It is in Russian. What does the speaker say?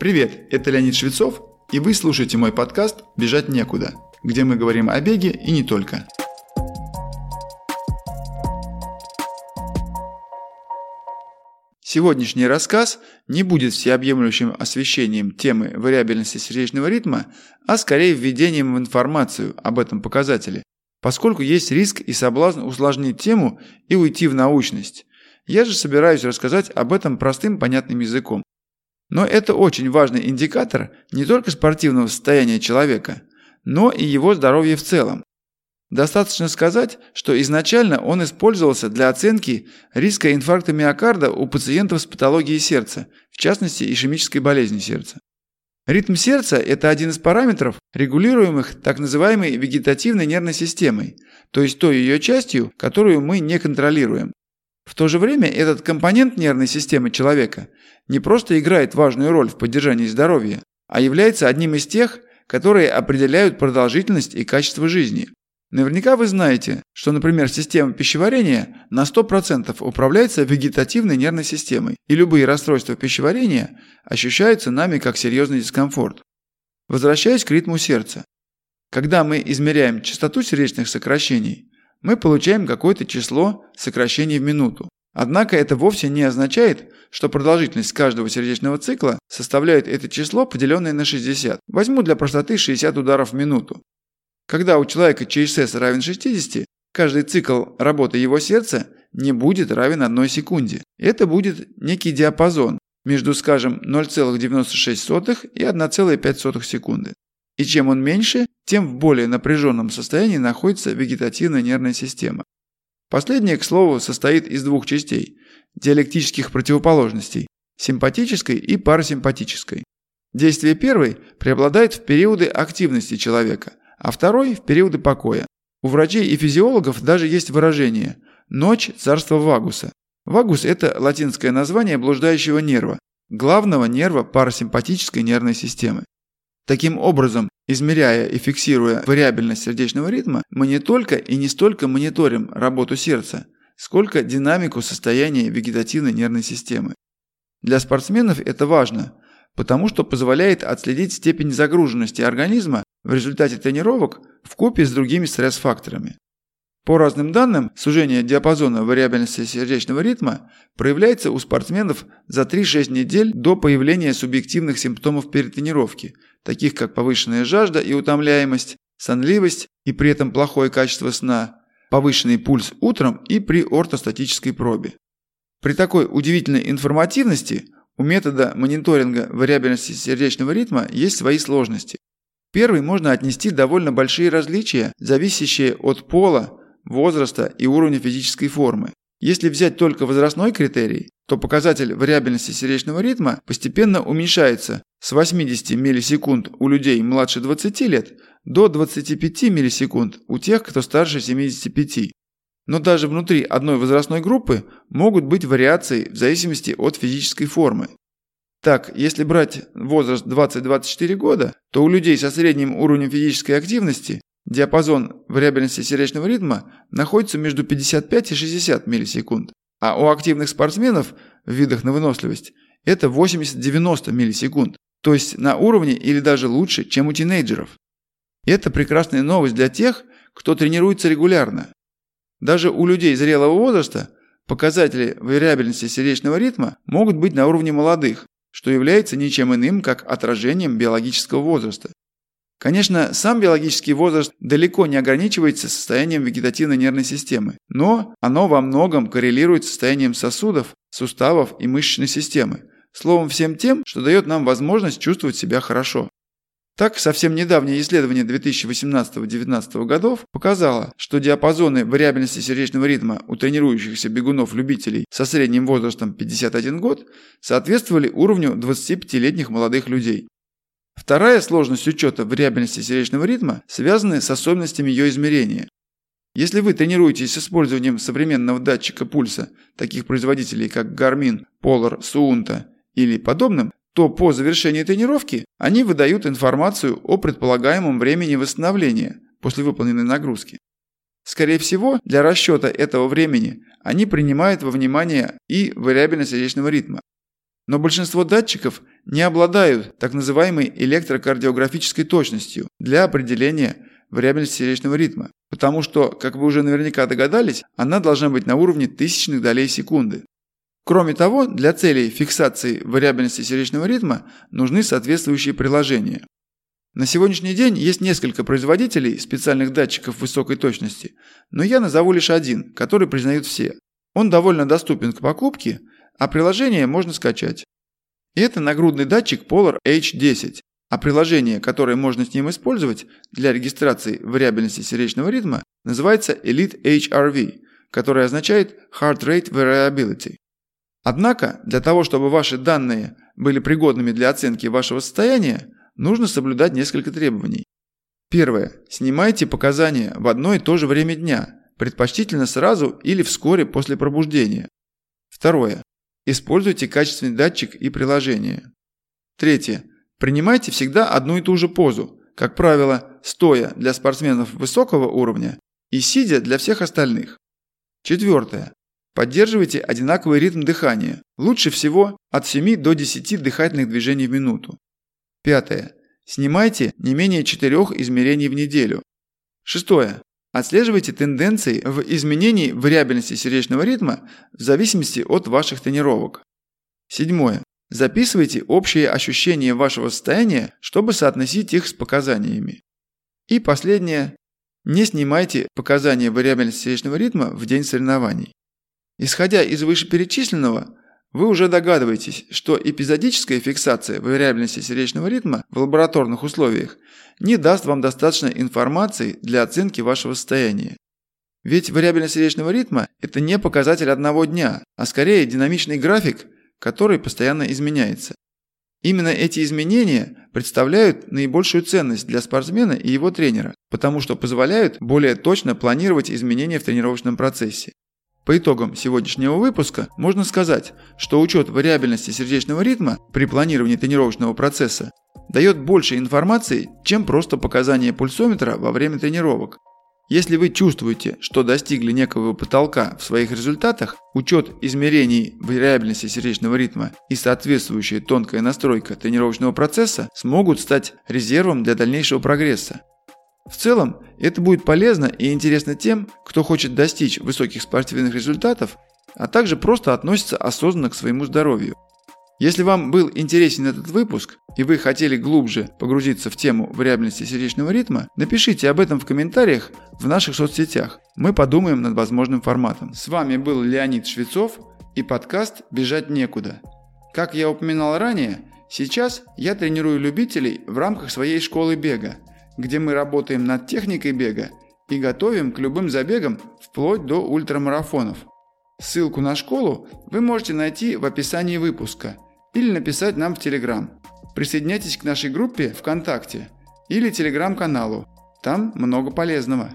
Привет, это Леонид Швецов, и вы слушаете мой подкаст «Бежать некуда», где мы говорим о беге и не только. Сегодняшний рассказ не будет всеобъемлющим освещением темы вариабельности сердечного ритма, а скорее введением в информацию об этом показателе, поскольку есть риск и соблазн усложнить тему и уйти в научность. Я же собираюсь рассказать об этом простым понятным языком. Но это очень важный индикатор не только спортивного состояния человека, но и его здоровья в целом. Достаточно сказать, что изначально он использовался для оценки риска инфаркта миокарда у пациентов с патологией сердца, в частности ишемической болезни сердца. Ритм сердца – это один из параметров, регулируемых так называемой вегетативной нервной системой, то есть той ее частью, которую мы не контролируем. В то же время этот компонент нервной системы человека не просто играет важную роль в поддержании здоровья, а является одним из тех, которые определяют продолжительность и качество жизни. Наверняка вы знаете, что, например, система пищеварения на 100% управляется вегетативной нервной системой, и любые расстройства пищеварения ощущаются нами как серьезный дискомфорт. Возвращаясь к ритму сердца. Когда мы измеряем частоту сердечных сокращений, мы получаем какое-то число сокращений в минуту. Однако это вовсе не означает, что продолжительность каждого сердечного цикла составляет это число, поделенное на 60. Возьму для простоты 60 ударов в минуту. Когда у человека ЧСС равен 60, каждый цикл работы его сердца не будет равен 1 секунде. Это будет некий диапазон между, скажем, 0,96 и 1,5 секунды. И чем он меньше, тем в более напряженном состоянии находится вегетативная нервная система. Последняя, к слову, состоит из двух частей – диалектических противоположностей – симпатической и парасимпатической. Действие первой преобладает в периоды активности человека, а второй – в периоды покоя. У врачей и физиологов даже есть выражение «ночь царства Вагуса». Вагус – это латинское название блуждающего нерва, главного нерва парасимпатической нервной системы. Таким образом, измеряя и фиксируя вариабельность сердечного ритма, мы не только и не столько мониторим работу сердца, сколько динамику состояния вегетативной нервной системы. Для спортсменов это важно, потому что позволяет отследить степень загруженности организма в результате тренировок в купе с другими стресс-факторами. По разным данным, сужение диапазона вариабельности сердечного ритма проявляется у спортсменов за 3-6 недель до появления субъективных симптомов перетренировки, таких как повышенная жажда и утомляемость, сонливость и при этом плохое качество сна, повышенный пульс утром и при ортостатической пробе. При такой удивительной информативности у метода мониторинга вариабельности сердечного ритма есть свои сложности. Первый можно отнести довольно большие различия, зависящие от пола, возраста и уровня физической формы. Если взять только возрастной критерий, то показатель вариабельности сердечного ритма постепенно уменьшается с 80 миллисекунд у людей младше 20 лет до 25 миллисекунд у тех, кто старше 75. Но даже внутри одной возрастной группы могут быть вариации в зависимости от физической формы. Так, если брать возраст 20-24 года, то у людей со средним уровнем физической активности диапазон вариабельности сердечного ритма находится между 55 и 60 миллисекунд, а у активных спортсменов в видах на выносливость это 80-90 миллисекунд, то есть на уровне или даже лучше, чем у тинейджеров. Это прекрасная новость для тех, кто тренируется регулярно. Даже у людей зрелого возраста показатели вариабельности сердечного ритма могут быть на уровне молодых, что является ничем иным, как отражением биологического возраста. Конечно, сам биологический возраст далеко не ограничивается состоянием вегетативной нервной системы, но оно во многом коррелирует с состоянием сосудов, суставов и мышечной системы, словом всем тем, что дает нам возможность чувствовать себя хорошо. Так, совсем недавнее исследование 2018-2019 годов показало, что диапазоны вариабельности сердечного ритма у тренирующихся бегунов-любителей со средним возрастом 51 год соответствовали уровню 25-летних молодых людей. Вторая сложность учета вариабельности сердечного ритма связана с особенностями ее измерения. Если вы тренируетесь с использованием современного датчика пульса, таких производителей как Garmin, Polar, Suunto или подобным, то по завершении тренировки они выдают информацию о предполагаемом времени восстановления после выполненной нагрузки. Скорее всего, для расчета этого времени они принимают во внимание и вариабельность сердечного ритма. Но большинство датчиков не обладают так называемой электрокардиографической точностью для определения вариабельности сердечного ритма, потому что, как вы уже наверняка догадались, она должна быть на уровне тысячных долей секунды. Кроме того, для целей фиксации вариабельности сердечного ритма нужны соответствующие приложения. На сегодняшний день есть несколько производителей специальных датчиков высокой точности, но я назову лишь один, который признают все. Он довольно доступен к покупке, а приложение можно скачать. И это нагрудный датчик Polar H10, а приложение, которое можно с ним использовать для регистрации вариабельности сердечного ритма, называется Elite HRV, которое означает Heart Rate Variability. Однако, для того, чтобы ваши данные были пригодными для оценки вашего состояния, нужно соблюдать несколько требований. Первое. Снимайте показания в одно и то же время дня, предпочтительно сразу или вскоре после пробуждения. Второе. Используйте качественный датчик и приложение. Третье. Принимайте всегда одну и ту же позу, как правило, стоя для спортсменов высокого уровня и сидя для всех остальных. Четвертое. Поддерживайте одинаковый ритм дыхания, лучше всего от 7 до 10 дыхательных движений в минуту. Пятое. Снимайте не менее четырех измерений в неделю. Шестое. Отслеживайте тенденции в изменении вариабельности сердечного ритма в зависимости от ваших тренировок. Седьмое. Записывайте общие ощущения вашего состояния, чтобы соотносить их с показаниями. И последнее. Не снимайте показания вариабельности сердечного ритма в день соревнований. Исходя из вышеперечисленного, вы уже догадываетесь, что эпизодическая фиксация вариабельности сердечного ритма в лабораторных условиях не даст вам достаточно информации для оценки вашего состояния. Ведь вариабельность сердечного ритма – это не показатель одного дня, а скорее динамичный график, который постоянно изменяется. Именно эти изменения представляют наибольшую ценность для спортсмена и его тренера, потому что позволяют более точно планировать изменения в тренировочном процессе. По итогам сегодняшнего выпуска можно сказать, что учет вариабельности сердечного ритма при планировании тренировочного процесса дает больше информации, чем просто показания пульсометра во время тренировок. Если вы чувствуете, что достигли некого потолка в своих результатах, учет измерений вариабельности сердечного ритма и соответствующая тонкая настройка тренировочного процесса смогут стать резервом для дальнейшего прогресса. В целом, это будет полезно и интересно тем, кто хочет достичь высоких спортивных результатов, а также просто относится осознанно к своему здоровью. Если вам был интересен этот выпуск и вы хотели глубже погрузиться в тему вариабельности сердечного ритма, напишите об этом в комментариях в наших соцсетях. Мы подумаем над возможным форматом. С вами был Леонид Швецов и подкаст «Бежать некуда». Как я упоминал ранее, сейчас я тренирую любителей в рамках своей школы бега – где мы работаем над техникой бега и готовим к любым забегам вплоть до ультрамарафонов. Ссылку на школу вы можете найти в описании выпуска или написать нам в Телеграм. Присоединяйтесь к нашей группе ВКонтакте или Телеграм-каналу. Там много полезного.